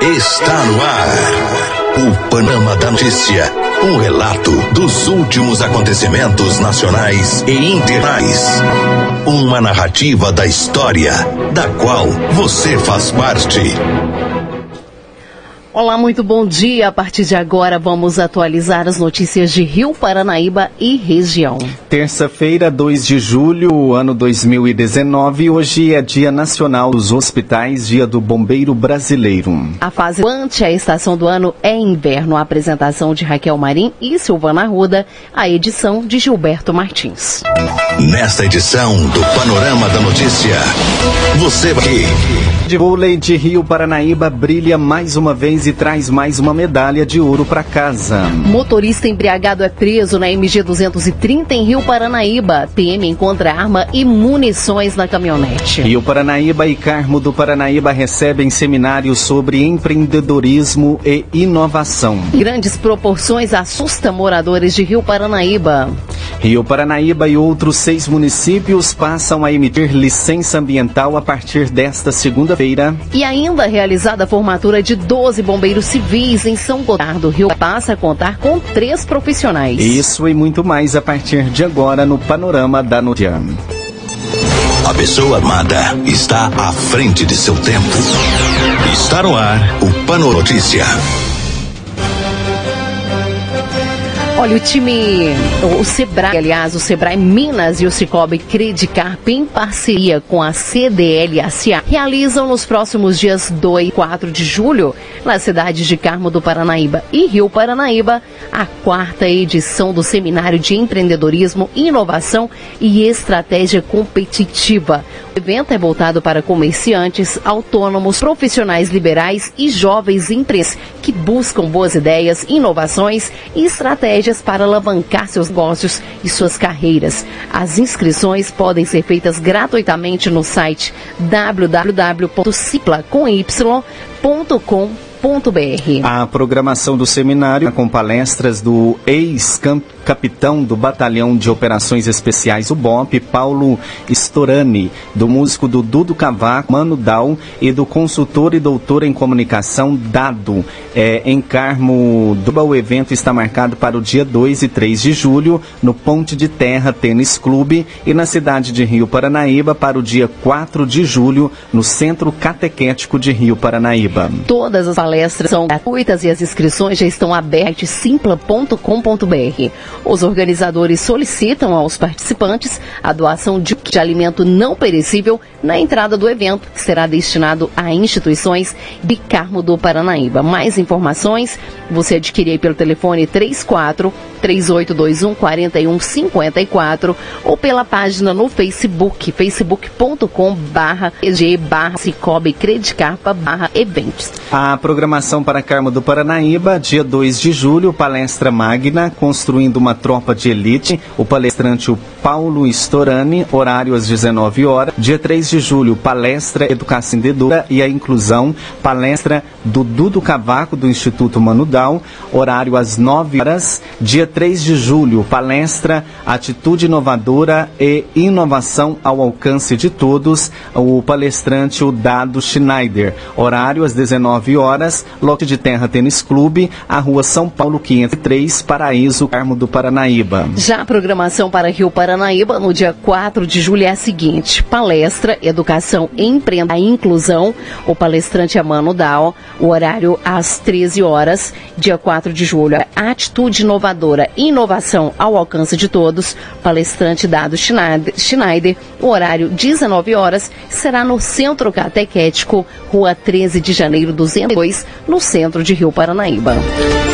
Está no ar. O Panorama da Notícia. Um relato dos últimos acontecimentos nacionais e internacionais. Uma narrativa da história, da qual você faz parte. Olá, muito bom dia. A partir de agora vamos atualizar as notícias de Rio Paranaíba e região. Terça-feira, 2 de julho, ano 2019. Hoje é Dia Nacional dos Hospitais, Dia do Bombeiro Brasileiro. A fase ante a estação do ano é inverno. A apresentação de Raquel Marim e Silvana Ruda, a edição de Gilberto Martins. Nesta edição do Panorama da Notícia, você vai. De vôlei de Rio Paranaíba brilha mais uma vez e traz mais uma medalha de ouro para casa. Motorista embriagado é preso na MG 230 em Rio Paranaíba. PM encontra arma e munições na caminhonete. Rio Paranaíba e Carmo do Paranaíba recebem seminários sobre empreendedorismo e inovação. Grandes proporções assusta moradores de Rio Paranaíba. Rio Paranaíba e outros seis municípios passam a emitir licença ambiental a partir desta segunda-feira. E ainda realizada a formatura de 12 bombeiros civis em São Gotardo. Rio passa a contar com três profissionais. Isso e muito mais a partir de agora no Panorama da Notícia. A pessoa amada está à frente de seu tempo. Está no ar o Pano Olha, o time, o Sebrae, aliás, o Sebrae Minas e o Cicobi Credicarp, em parceria com a CDL-SA, realizam nos próximos dias 2 e 4 de julho, na cidade de Carmo do Paranaíba e Rio Paranaíba, a quarta edição do Seminário de Empreendedorismo, Inovação e Estratégia Competitiva. O evento é voltado para comerciantes, autônomos, profissionais liberais e jovens empresas que buscam boas ideias, inovações e estratégias para alavancar seus negócios e suas carreiras. As inscrições podem ser feitas gratuitamente no site www.cicla.com.br. A programação do seminário com palestras do ex-capitão do Batalhão de Operações Especiais, o BOP, Paulo Storani, do músico do Dudo Cavaco, Mano Dal e do consultor e doutor em comunicação Dado. É, em Carmo do o evento está marcado para o dia 2 e 3 de julho no Ponte de Terra Tênis Clube e na cidade de Rio Paranaíba para o dia 4 de julho no Centro Catequético de Rio Paranaíba. Todas as palestras são gratuitas e as inscrições já estão abertas simpla.com.br. Os organizadores solicitam aos participantes a doação de, de alimento não perecível na entrada do evento, que será destinado a instituições de Carmo do Paranaíba. Mais informações você adquirir pelo telefone 34 3821 4154 ou pela página no Facebook, facebook.com barra barra Cicobi Credicarpa barra eventos. A programação para Carmo do Paranaíba, dia 2 de julho, palestra magna, construindo uma tropa de elite. O palestrante o Paulo Storani, horário às 19 horas. Dia 3 de julho, palestra Educação Dedora e a Inclusão, palestra do Dudo Cavaco, do Instituto Manudal, horário às 9 horas. Dia 3 de julho, palestra Atitude Inovadora e Inovação ao Alcance de Todos, o palestrante o Dado Schneider, horário às 19 horas, lote de terra Tênis Clube, a rua São Paulo 503, Paraíso, Carmo do Paranaíba. Já a programação para Rio Paranaíba no dia 4 de julho é a seguinte: palestra Educação Empreenda a Inclusão, o palestrante é Mano Dal, o horário às 13 horas, dia 4 de julho. Atitude Inovadora, Inovação ao Alcance de Todos, palestrante Dado Schneider, o horário 19 horas, será no Centro Catequético, Rua 13 de Janeiro 202, no centro de Rio Paranaíba.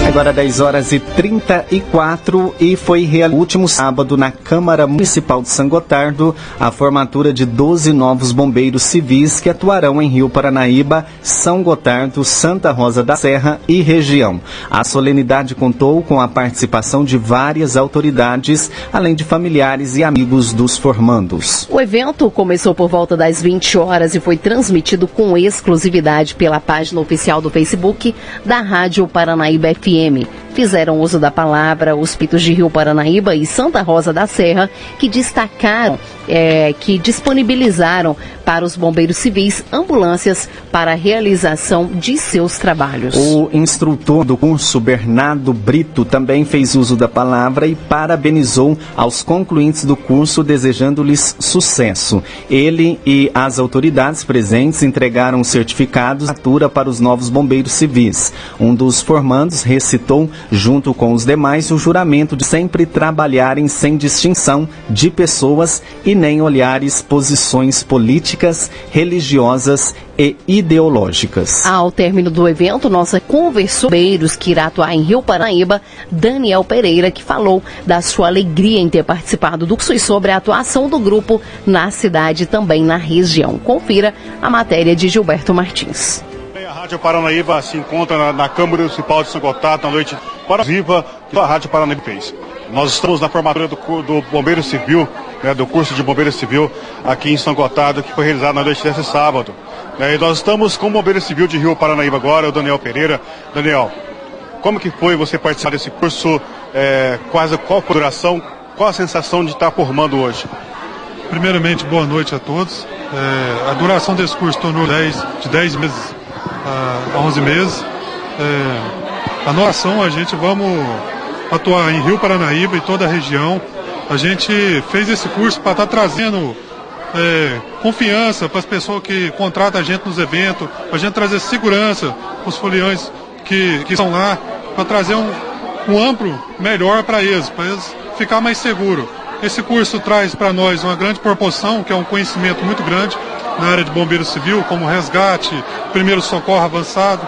Agora 10 horas e 34 e foi real último sábado na Câmara Municipal de São Gotardo a formatura de 12 novos bombeiros civis que atuarão em Rio Paranaíba, São Gotardo, Santa Rosa da Serra e região. A solenidade contou com a participação de várias autoridades, além de familiares e amigos dos formandos. O evento começou por volta das 20 horas e foi transmitido com exclusividade pela página oficial do Facebook da Rádio Paranaíba FM. Fizeram uso da palavra os pitos de Rio Paranaíba e Santa Rosa da Serra, que destacaram é, que disponibilizaram para os bombeiros civis ambulâncias para a realização de seus trabalhos. O instrutor do curso, Bernardo Brito, também fez uso da palavra e parabenizou aos concluintes do curso, desejando-lhes sucesso. Ele e as autoridades presentes entregaram certificados de para os novos bombeiros civis. Um dos formandos recitou, junto com os demais, o juramento de sempre trabalharem sem distinção de pessoas e nem olhares posições políticas, religiosas e ideológicas. Ao término do evento, nossa conversou bombeiros que irá atuar em Rio Paranaíba, Daniel Pereira, que falou da sua alegria em ter participado do curso e sobre a atuação do grupo na cidade e também na região. Confira a matéria de Gilberto Martins. Rádio Paranaíba se encontra na, na Câmara Municipal de São Gotardo na noite viva que a Rádio Paranaíba fez. Nós estamos na formatura do, do Bombeiro Civil, né, do curso de Bombeiro Civil aqui em São Gotardo, que foi realizado na noite desse sábado. É, e nós estamos com o Bombeiro Civil de Rio Paranaíba agora, o Daniel Pereira. Daniel, como que foi você participar desse curso? É, quase, qual a duração? Qual a sensação de estar formando hoje? Primeiramente, boa noite a todos. É, a duração desse curso tornou 10, de 10 meses a 11 meses. É, a nossa ação, a gente vamos atuar em Rio Paranaíba e toda a região. A gente fez esse curso para estar tá trazendo é, confiança para as pessoas que contratam a gente nos eventos, para a gente trazer segurança para os foliões que, que estão lá, para trazer um, um amplo melhor para eles, para eles ficar mais seguros. Esse curso traz para nós uma grande proporção, que é um conhecimento muito grande na área de bombeiro civil, como resgate, primeiro socorro avançado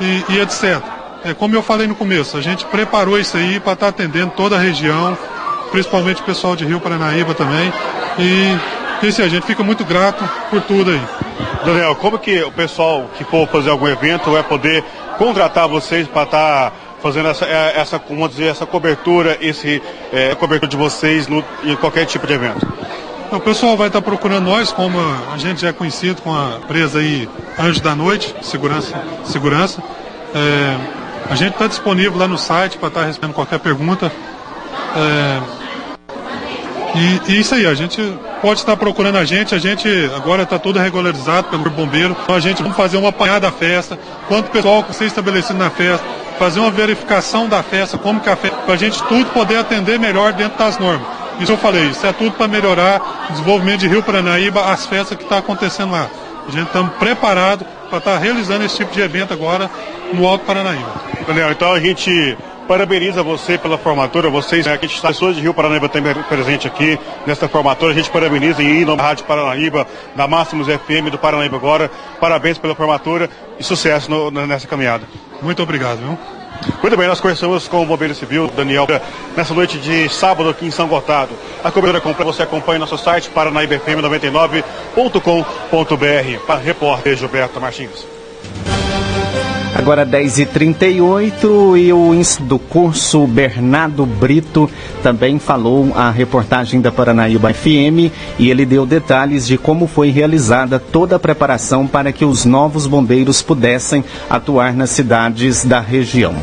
e, e etc. É, como eu falei no começo, a gente preparou isso aí para estar tá atendendo toda a região, principalmente o pessoal de Rio Paranaíba também. E isso a gente fica muito grato por tudo aí. Daniel, como que o pessoal que for fazer algum evento vai poder contratar vocês para estar tá fazendo essa, é, essa, vamos dizer, essa cobertura, esse é, cobertura de vocês no, em qualquer tipo de evento? O pessoal vai estar tá procurando nós, como a gente já é conhecido com a empresa aí Anjo da Noite, Segurança. segurança. É, a gente está disponível lá no site para estar tá respondendo qualquer pergunta. É, e, e, isso aí, a gente pode estar procurando a gente, a gente agora está tudo regularizado pelo bombeiro, então a gente vai fazer uma apanhada da festa, quanto pessoal que ser estabelecido na festa, fazer uma verificação da festa, como que a festa, para a gente tudo poder atender melhor dentro das normas. Isso eu falei, isso é tudo para melhorar o desenvolvimento de Rio Paranaíba, as festas que estão tá acontecendo lá. A gente está preparado para estar tá realizando esse tipo de evento agora no Alto Paranaíba. Daniel, então a gente parabeniza você pela formatura, vocês, né, que está pessoas de Rio Paranaíba também presente aqui nesta formatura, a gente parabeniza em nome da Rádio Paranaíba, da Máximos FM do Paranaíba agora, parabéns pela formatura e sucesso no, nessa caminhada. Muito obrigado, viu? Muito bem, nós conversamos com o bombeiro civil, Daniel, nessa noite de sábado aqui em São Gotardo. A cobertura completa você acompanha no nosso site paranaíbafm99.com.br. Para repórter Gilberto Martins. Agora 10h38 e o do curso Bernardo Brito também falou a reportagem da Paranaíba FM e ele deu detalhes de como foi realizada toda a preparação para que os novos bombeiros pudessem atuar nas cidades da região.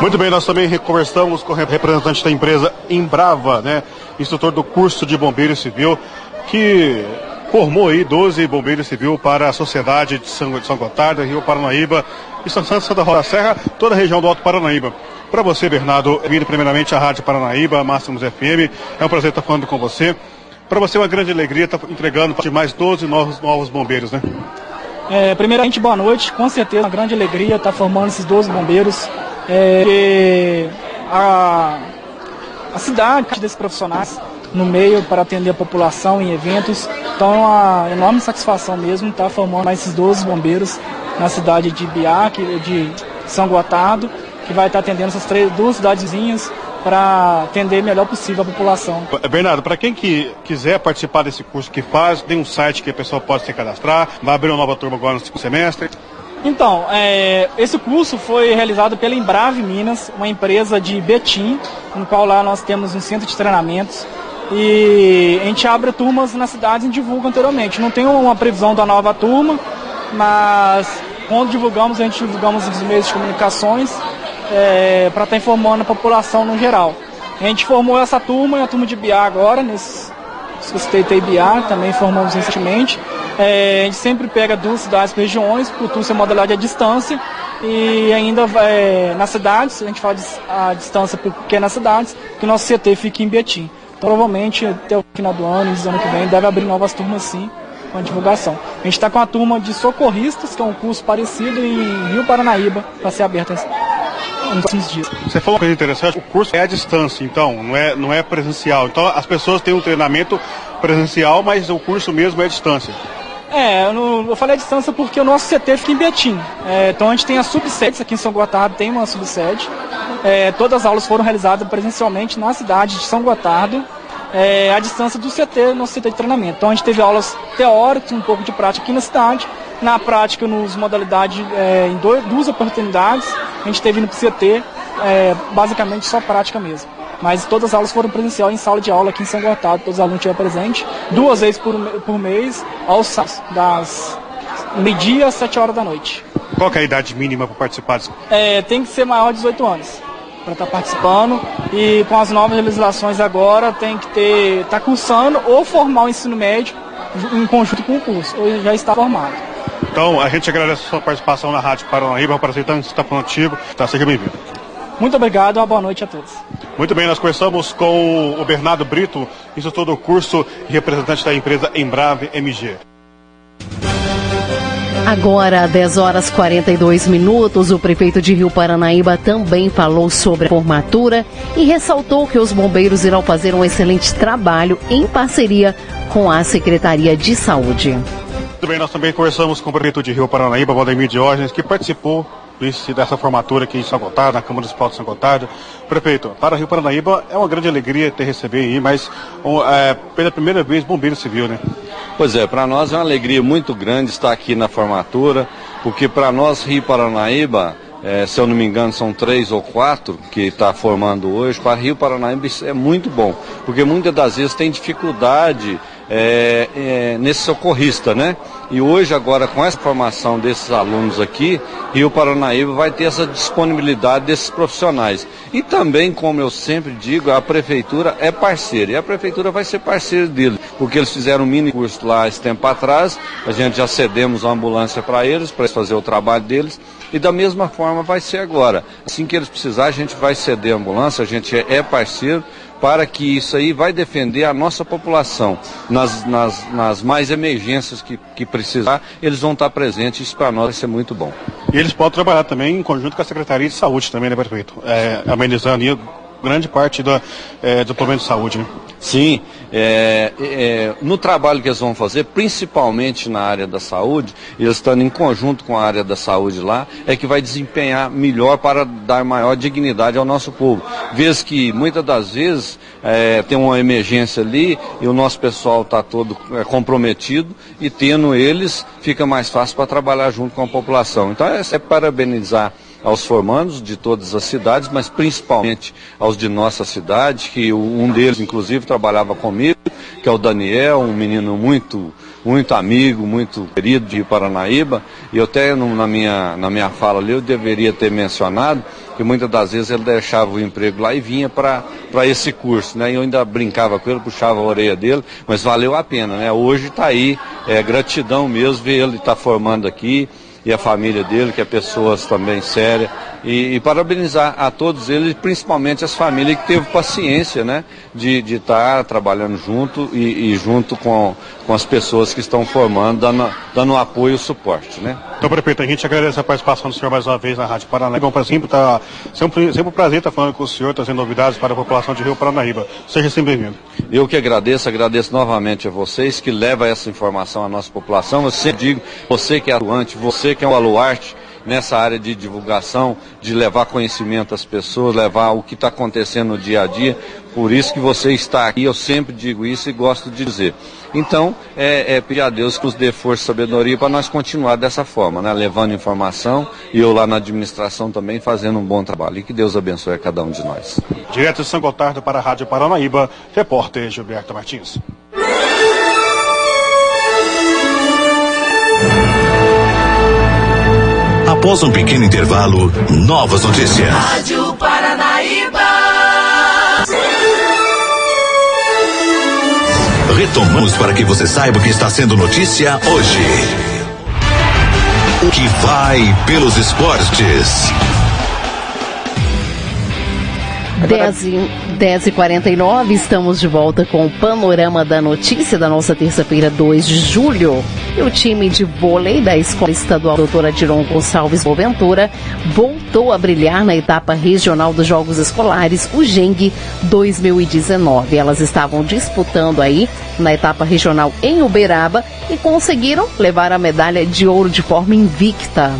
Muito bem, nós também conversamos com o representante da empresa Embrava, né, instrutor do curso de bombeiro civil, que formou aí 12 bombeiros civil para a sociedade de São, de São Gotardo, Rio Paranaíba e São Santos, Santa Rosa Serra, toda a região do Alto Paranaíba. Para você, Bernardo, vindo primeiramente à Rádio Paranaíba, Máximos FM, é um prazer estar falando com você. Para você é uma grande alegria estar entregando de mais 12 novos, novos bombeiros, né? É, primeiramente, boa noite. Com certeza, uma grande alegria estar formando esses 12 bombeiros. É, a, a cidade desses profissionais no meio para atender a população em eventos. Então, é uma enorme satisfação mesmo estar formando mais esses 12 bombeiros na cidade de Biac, de São Gotardo, que vai estar atendendo essas três, duas cidadezinhas para atender melhor possível a população. Bernardo, para quem que quiser participar desse curso que faz, tem um site que a pessoa pode se cadastrar, vai abrir uma nova turma agora no segundo semestre. Então, é, esse curso foi realizado pela Embrave Minas, uma empresa de Betim, no qual lá nós temos um centro de treinamentos e a gente abre turmas nas cidades e divulga anteriormente. Não tem uma previsão da nova turma, mas quando divulgamos, a gente divulgamos nos meios de comunicações é, para estar tá informando a população no geral. A gente formou essa turma, a turma de BIA agora, nesse suspeitei BIA, também formamos recentemente. É, a gente sempre pega duas cidades para regiões, por tudo ser modalidade à distância, e ainda é, nas cidades, a gente de, a distância porque é nas cidades, que o nosso CT fica em Betim. Provavelmente, até o final do ano, e ano que vem, deve abrir novas turmas sim, com a divulgação. A gente está com a turma de socorristas, que é um curso parecido em Rio Paranaíba, para ser aberto nos próximos dias. Você falou uma coisa interessante, o curso é à distância, então, não é, não é presencial. Então as pessoas têm um treinamento presencial, mas o curso mesmo é à distância. É, eu, não, eu falei à distância porque o nosso CT fica em Betim. É, então a gente tem as subsedes, aqui em São Gotardo tem uma subsede. É, todas as aulas foram realizadas presencialmente na cidade de São Gotardo, é, à distância do CT, nosso CT de treinamento. Então a gente teve aulas teóricas, um pouco de prática aqui na cidade. Na prática, nos modalidades, é, em dois, duas oportunidades, a gente teve no CT, é, basicamente só prática mesmo. Mas todas as aulas foram presencial em sala de aula aqui em São Gotardo, todos os alunos estiveram presentes, duas vezes por, por mês, aos sábados, das meio-dia às 7 horas da noite. Qual é a idade mínima para participar? É, tem que ser maior de 18 anos para estar tá participando e com as novas legislações agora tem que ter estar tá cursando ou formar o ensino médio em conjunto com o curso, ou já está formado. Então, a gente agradece a sua participação na Rádio Paranaíba, para estar falando contigo, tá, seja bem-vindo. Muito obrigado, uma boa noite a todos. Muito bem, nós conversamos com o Bernardo Brito, instrutor do curso e representante da empresa Embrave MG. Agora, 10 horas 42 minutos, o prefeito de Rio Paranaíba também falou sobre a formatura e ressaltou que os bombeiros irão fazer um excelente trabalho em parceria com a Secretaria de Saúde. Bem, nós também conversamos com o prefeito de Rio Paranaíba, Valdemir Diógenes, que participou dessa formatura aqui em São Gotardo, na Câmara Municipal de São Gotardo. Prefeito, para Rio Paranaíba é uma grande alegria ter receber aí, mas é, pela primeira vez bombeiro civil, né? Pois é, para nós é uma alegria muito grande estar aqui na formatura, porque para nós Rio Paranaíba é, se eu não me engano, são três ou quatro que está formando hoje. Para Rio Paranaíba isso é muito bom, porque muitas das vezes tem dificuldade é, é, nesse socorrista, né? E hoje, agora, com essa formação desses alunos aqui, Rio Paranaíba vai ter essa disponibilidade desses profissionais. E também, como eu sempre digo, a prefeitura é parceira. E a prefeitura vai ser parceira dele, porque eles fizeram um mini curso lá esse tempo atrás, a gente já cedemos uma ambulância para eles, para eles fazer o trabalho deles. E da mesma forma vai ser agora. Assim que eles precisarem, a gente vai ceder a ambulância, a gente é parceiro para que isso aí vai defender a nossa população nas, nas, nas mais emergências que, que precisar, eles vão estar presentes, isso para nós vai ser muito bom. E eles podem trabalhar também em conjunto com a Secretaria de Saúde também, né, prefeito? É, amenizando grande parte do, é, do problema de saúde. Né? Sim, é, é, no trabalho que eles vão fazer, principalmente na área da saúde, eles estando em conjunto com a área da saúde lá, é que vai desempenhar melhor para dar maior dignidade ao nosso povo. Vez que muitas das vezes é, tem uma emergência ali e o nosso pessoal está todo é, comprometido e tendo eles fica mais fácil para trabalhar junto com a população. Então é, é parabenizar aos formandos de todas as cidades, mas principalmente aos de nossa cidade, que um deles, inclusive, trabalhava comigo, que é o Daniel, um menino muito, muito amigo, muito querido de Paranaíba, e eu até na minha, na minha fala ali eu deveria ter mencionado que muitas das vezes ele deixava o emprego lá e vinha para esse curso, né? E eu ainda brincava com ele, puxava a orelha dele, mas valeu a pena, né? Hoje está aí, é gratidão mesmo ver ele estar tá formando aqui, e a família dele, que é pessoas também sérias. E, e, parabenizar a todos eles, principalmente as famílias que teve paciência, né? De estar tá trabalhando junto e, e, junto com, com as pessoas que estão formando, dando, dando apoio e suporte, né? Então, prefeito, a gente agradece a participação do senhor mais uma vez na Rádio Paranaíba. É um prazer, tá, sempre, sempre um prazer estar falando com o senhor, trazendo novidades para a população de Rio Paranaíba. Seja sempre bem-vindo. Eu que agradeço, agradeço novamente a vocês que levam essa informação à nossa população. Eu sempre digo, você que é atuante, você que é um baluarte, nessa área de divulgação, de levar conhecimento às pessoas, levar o que está acontecendo no dia a dia. Por isso que você está aqui, eu sempre digo isso e gosto de dizer. Então, é, é pedir a Deus que nos dê força e sabedoria para nós continuar dessa forma, né? levando informação e eu lá na administração também fazendo um bom trabalho. E que Deus abençoe a cada um de nós. Direto de São Gotardo para a Rádio Paranaíba, repórter Gilberto Martins. Após um pequeno intervalo, novas notícias. Rádio Paranaíba. Retomamos para que você saiba o que está sendo notícia hoje. O que vai pelos esportes. 10 e, 10 e 49 estamos de volta com o panorama da notícia da nossa terça-feira, 2 de julho. E o time de vôlei da Escola Estadual Doutora Diron Gonçalves Boventura voltou a brilhar na etapa regional dos Jogos Escolares, o GENG 2019. Elas estavam disputando aí na etapa regional em Uberaba e conseguiram levar a medalha de ouro de forma invicta.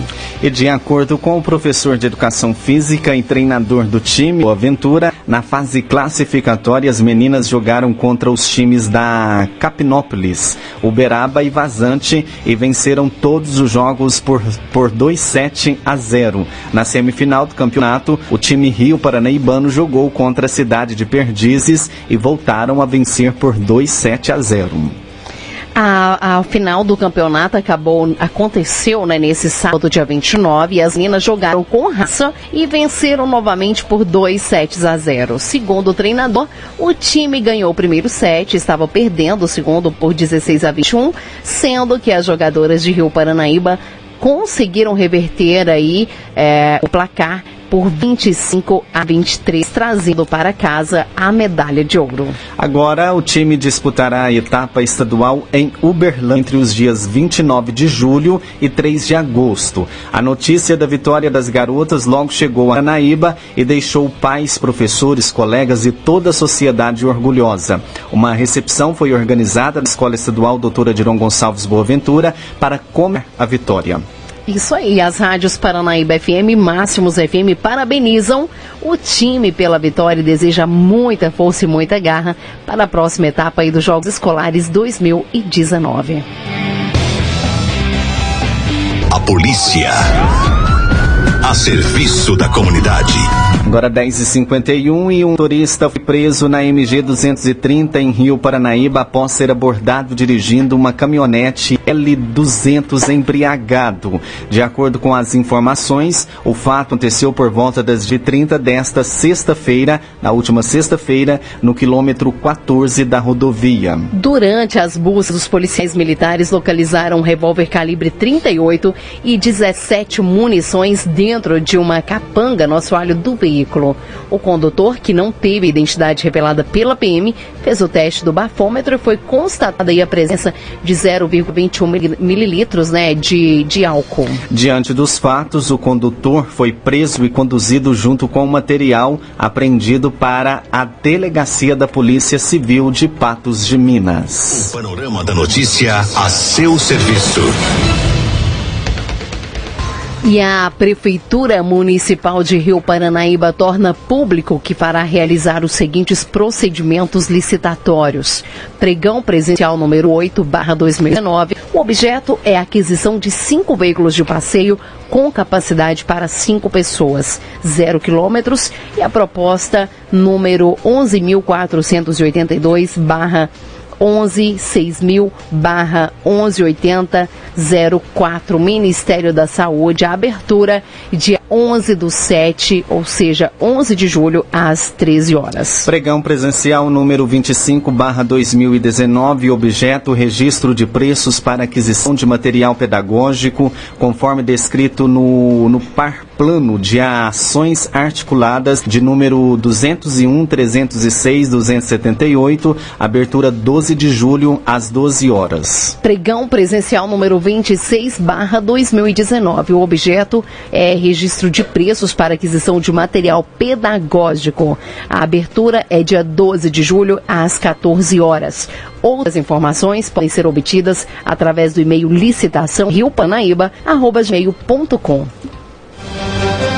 E de acordo com o professor de Educação Física e treinador do time, o Aventura, na fase classificatória as meninas jogaram contra os times da Capinópolis, Uberaba e Vazante e venceram todos os jogos por, por 2 7 a 0. Na semifinal do campeonato, o time Rio Paranaibano jogou contra a cidade de Perdizes e voltaram a vencer por 2 7 a 0. A, final do campeonato acabou, aconteceu né, nesse sábado, dia 29, e as meninas jogaram com raça e venceram novamente por 2 sets a 0. Segundo o treinador, o time ganhou o primeiro set, estava perdendo o segundo por 16 a 21, sendo que as jogadoras de Rio Paranaíba conseguiram reverter aí é, o placar por 25 a 23, trazendo para casa a medalha de ouro. Agora o time disputará a etapa estadual em Uberlândia entre os dias 29 de julho e 3 de agosto. A notícia da vitória das garotas logo chegou a Naíba e deixou pais, professores, colegas e toda a sociedade orgulhosa. Uma recepção foi organizada na Escola Estadual Doutora Diron Gonçalves Boaventura para comer a vitória. Isso aí, as rádios Paranaíba FM Máximos FM parabenizam o time pela vitória e deseja muita força e muita garra para a próxima etapa dos Jogos Escolares 2019. A polícia a serviço da comunidade. Agora 10h51 e um turista foi preso na MG 230 em Rio Paranaíba após ser abordado dirigindo uma caminhonete L200 embriagado. De acordo com as informações, o fato aconteceu por volta das de 30 desta sexta-feira, na última sexta-feira, no quilômetro 14 da rodovia. Durante as buscas, os policiais militares localizaram um revólver calibre 38 e 17 munições dentro de uma capanga no assoalho do veículo. O condutor, que não teve identidade revelada pela PM, fez o teste do bafômetro e foi constatada a presença de 0,21 mililitros né, de, de álcool. Diante dos fatos, o condutor foi preso e conduzido junto com o material apreendido para a Delegacia da Polícia Civil de Patos de Minas. O panorama da notícia a seu serviço. E a Prefeitura Municipal de Rio Paranaíba torna público que fará realizar os seguintes procedimentos licitatórios. Pregão presencial número 8, barra 2019. O objeto é a aquisição de cinco veículos de passeio com capacidade para cinco pessoas, zero quilômetros. E a proposta número 11.482, barra 11 6000 barra 1180 04 Ministério da Saúde, a abertura dia 11 do 7, ou seja, 11 de julho às 13 horas. Pregão presencial número 25 barra 2019, objeto registro de preços para aquisição de material pedagógico, conforme descrito no, no par plano de ações articuladas de número 201, 306, 278, abertura 12 de julho às 12 horas. Pregão presencial número 26 barra 2019. O objeto é registro de preços para aquisição de material pedagógico. A abertura é dia 12 de julho às 14 horas. Outras informações podem ser obtidas através do e-mail licitação riopanaíba.com. Thank you.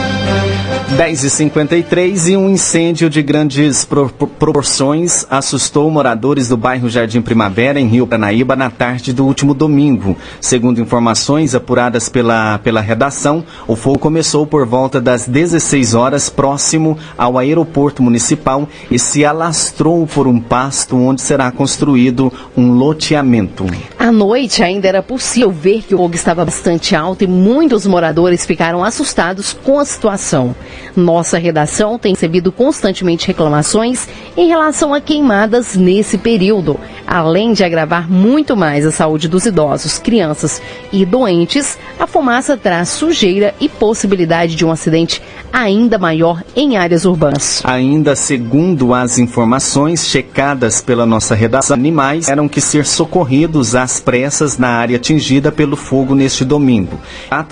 10h53 e um incêndio de grandes pro proporções assustou moradores do bairro Jardim Primavera, em Rio Paranaíba, na tarde do último domingo. Segundo informações apuradas pela, pela redação, o fogo começou por volta das 16 horas, próximo ao aeroporto municipal, e se alastrou por um pasto onde será construído um loteamento. À noite ainda era possível ver que o fogo estava bastante alto e muitos moradores ficaram assustados com a situação. Nossa redação tem recebido constantemente reclamações em relação a queimadas nesse período, além de agravar muito mais a saúde dos idosos, crianças e doentes. A fumaça traz sujeira e possibilidade de um acidente ainda maior em áreas urbanas. Ainda segundo as informações checadas pela nossa redação, animais eram que ser socorridos às pressas na área atingida pelo fogo neste domingo.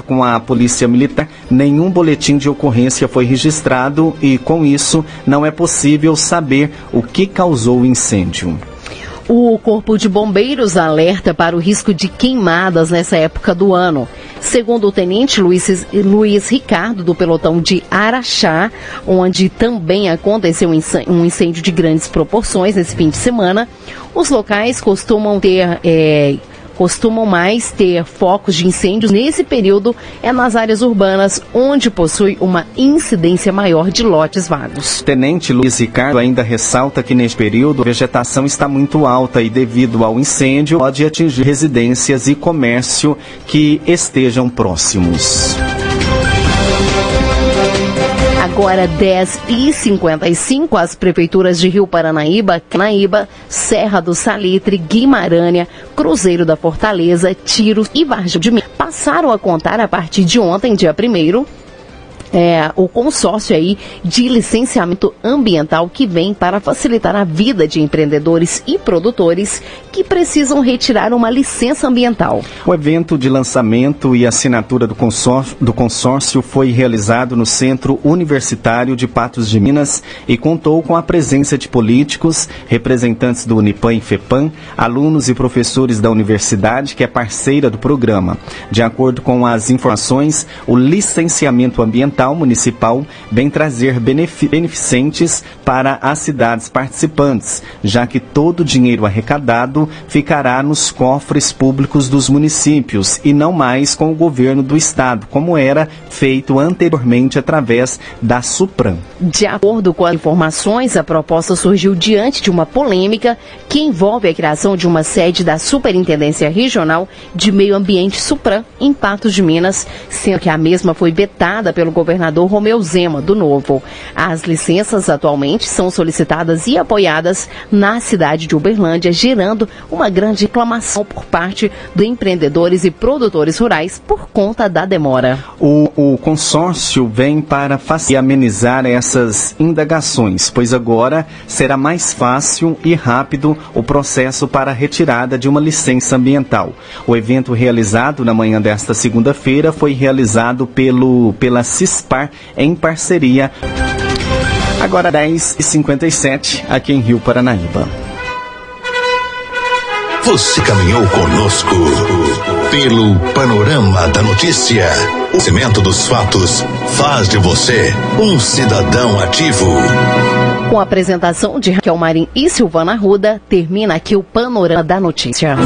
Com a Polícia Militar, nenhum boletim de ocorrência foi registrado e, com isso, não é possível saber o que causou o incêndio. O Corpo de Bombeiros alerta para o risco de queimadas nessa época do ano. Segundo o tenente Luiz, Luiz Ricardo, do pelotão de Araxá, onde também aconteceu um incêndio de grandes proporções nesse fim de semana, os locais costumam ter é, costumam mais ter focos de incêndios nesse período é nas áreas urbanas, onde possui uma incidência maior de lotes vagos. Tenente Luiz Ricardo ainda ressalta que neste período a vegetação está muito alta e devido ao incêndio pode atingir residências e comércio que estejam próximos. Agora 10 e 55 as prefeituras de Rio Paranaíba, Canaíba, Serra do Salitre, Guimarães, Cruzeiro da Fortaleza, Tiro e Vargem de Minas passaram a contar a partir de ontem, dia 1 é, o consórcio aí de licenciamento ambiental que vem para facilitar a vida de empreendedores e produtores que precisam retirar uma licença ambiental. O evento de lançamento e assinatura do consórcio, do consórcio foi realizado no Centro Universitário de Patos de Minas e contou com a presença de políticos, representantes do Unipan e FEPAM, alunos e professores da universidade, que é parceira do programa. De acordo com as informações, o licenciamento ambiental capital municipal vem trazer beneficentes para as cidades participantes, já que todo o dinheiro arrecadado ficará nos cofres públicos dos municípios e não mais com o governo do estado, como era feito anteriormente através da Supram. De acordo com as informações, a proposta surgiu diante de uma polêmica que envolve a criação de uma sede da Superintendência Regional de Meio Ambiente Supram em Patos de Minas, sendo que a mesma foi vetada pelo governo governador Romeu Zema, do Novo. As licenças atualmente são solicitadas e apoiadas na cidade de Uberlândia, gerando uma grande reclamação por parte de empreendedores e produtores rurais por conta da demora. O, o consórcio vem para e amenizar essas indagações, pois agora será mais fácil e rápido o processo para a retirada de uma licença ambiental. O evento realizado na manhã desta segunda-feira foi realizado pelo, pela CIS Gaspar em parceria. Agora 10h57 aqui em Rio Paranaíba. Você caminhou conosco pelo panorama da notícia. O cimento dos fatos faz de você um cidadão ativo. Com a apresentação de Raquel Marim e Silvana Ruda, termina aqui o panorama da notícia.